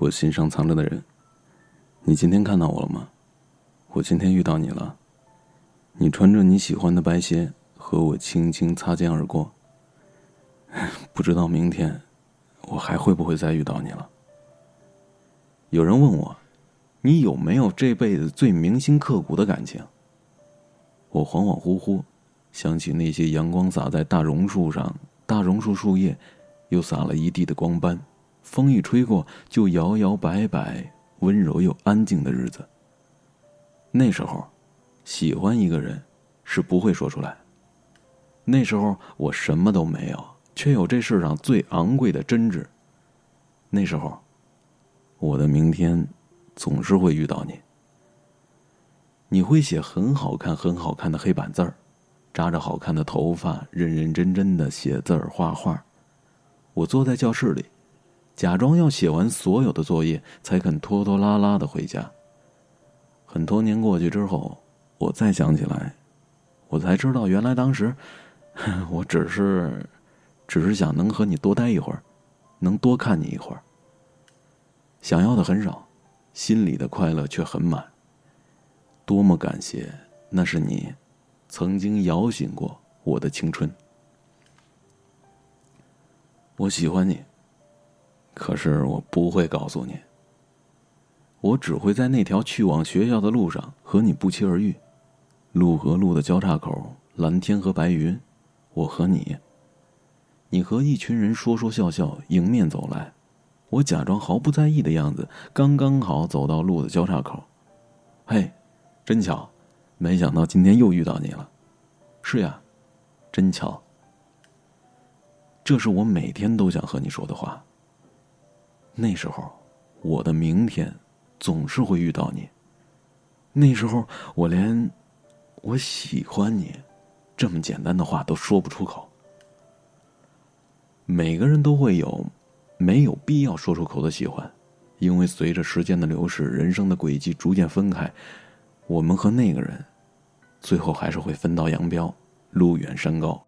我心上藏着的人。你今天看到我了吗？我今天遇到你了。你穿着你喜欢的白鞋，和我轻轻擦肩而过。不知道明天，我还会不会再遇到你了？有人问我，你有没有这辈子最铭心刻骨的感情？我恍恍惚惚，想起那些阳光洒在大榕树上，大榕树树叶又洒了一地的光斑，风一吹过就摇摇摆摆，温柔又安静的日子。那时候，喜欢一个人是不会说出来。那时候我什么都没有，却有这世上最昂贵的真挚。那时候，我的明天总是会遇到你。你会写很好看、很好看的黑板字儿，扎着好看的头发，认认真真的写字儿、画画。我坐在教室里，假装要写完所有的作业，才肯拖拖拉拉的回家。很多年过去之后，我再想起来，我才知道，原来当时，我只是，只是想能和你多待一会儿，能多看你一会儿。想要的很少，心里的快乐却很满。多么感谢，那是你，曾经摇醒过我的青春。我喜欢你，可是我不会告诉你。我只会在那条去往学校的路上和你不期而遇，路和路的交叉口，蓝天和白云，我和你。你和一群人说说笑笑迎面走来，我假装毫不在意的样子，刚刚好走到路的交叉口。嘿。真巧，没想到今天又遇到你了。是呀，真巧。这是我每天都想和你说的话。那时候，我的明天总是会遇到你。那时候，我连“我喜欢你”这么简单的话都说不出口。每个人都会有没有必要说出口的喜欢，因为随着时间的流逝，人生的轨迹逐渐分开。我们和那个人，最后还是会分道扬镳，路远山高。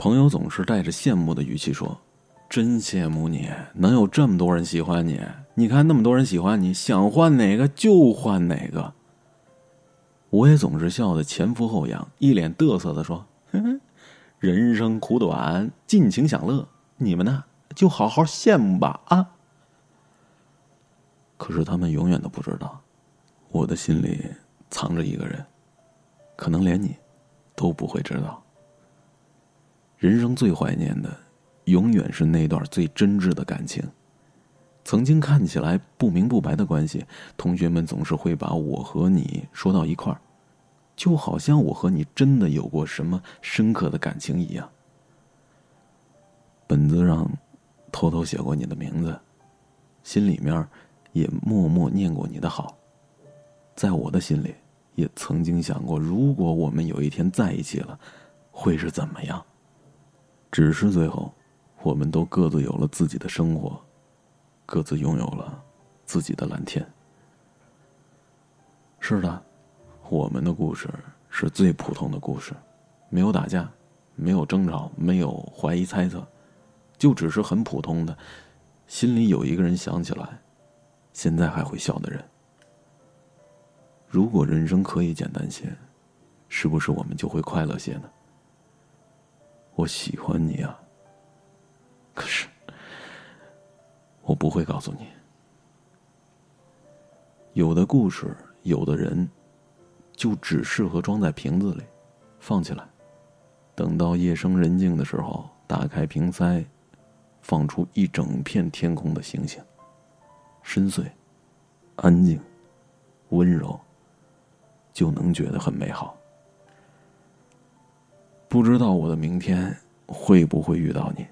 朋友总是带着羡慕的语气说：“真羡慕你，能有这么多人喜欢你。你看那么多人喜欢你，想换哪个就换哪个。”我也总是笑得前俯后仰，一脸嘚瑟的说：“ 人生苦短，尽情享乐。你们呢，就好好羡慕吧啊。”可是他们永远都不知道，我的心里藏着一个人，可能连你都不会知道。人生最怀念的，永远是那段最真挚的感情。曾经看起来不明不白的关系，同学们总是会把我和你说到一块儿，就好像我和你真的有过什么深刻的感情一样。本子上偷偷写过你的名字，心里面。也默默念过你的好，在我的心里，也曾经想过，如果我们有一天在一起了，会是怎么样？只是最后，我们都各自有了自己的生活，各自拥有了自己的蓝天。是的，我们的故事是最普通的故事，没有打架，没有争吵，没有怀疑猜测，就只是很普通的，心里有一个人想起来。现在还会笑的人，如果人生可以简单些，是不是我们就会快乐些呢？我喜欢你啊，可是我不会告诉你。有的故事，有的人，就只适合装在瓶子里，放起来，等到夜深人静的时候，打开瓶塞，放出一整片天空的星星。深邃、安静、温柔，就能觉得很美好。不知道我的明天会不会遇到你，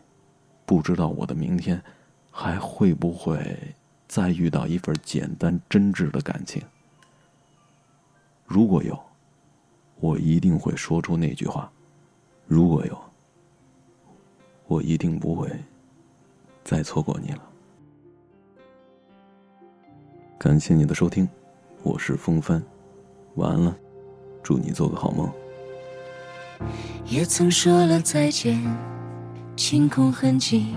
不知道我的明天还会不会再遇到一份简单真挚的感情。如果有，我一定会说出那句话；如果有，我一定不会再错过你了。感谢你的收听，我是风帆，晚安了，祝你做个好梦。也曾说了再见，清空痕迹，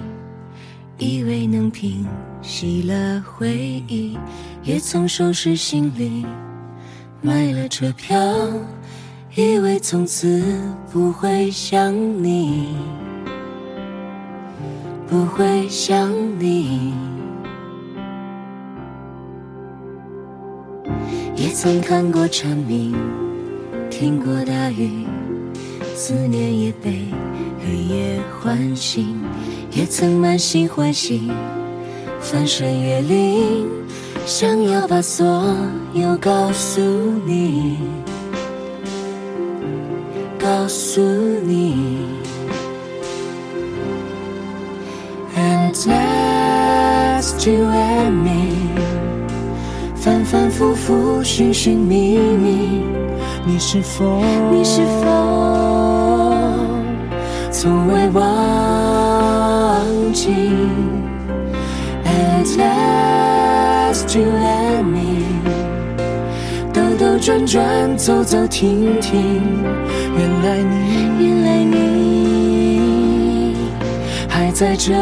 以为能平息了回忆，也曾收拾行李，买了车票，以为从此不会想你，不会想你。也曾看过蝉鸣，听过大雨，思念也被黑夜唤醒。也曾满心欢喜，翻山越岭，想要把所有告诉你，告诉你。And last you and me，反反复复，寻寻觅觅，你是否？你是否从未忘记？At last you and me，兜兜转转，走走停停，原来你原来你还在这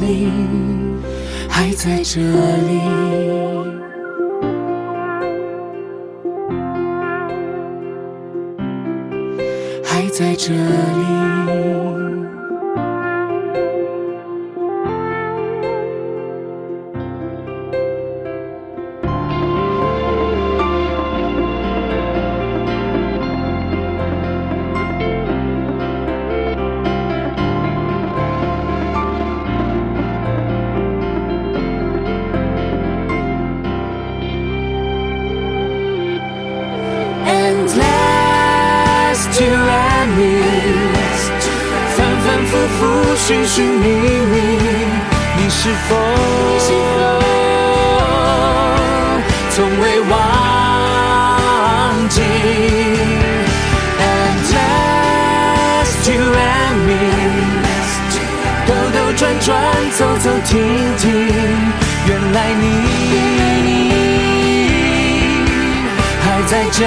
里，还在这里。在这里。寻寻觅觅，你是否？从未忘记？And last you and me，兜兜转转，走走停停，原来你还在这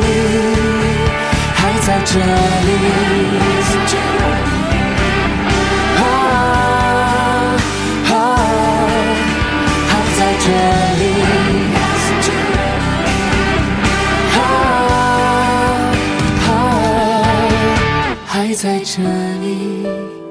里，还在这在这里。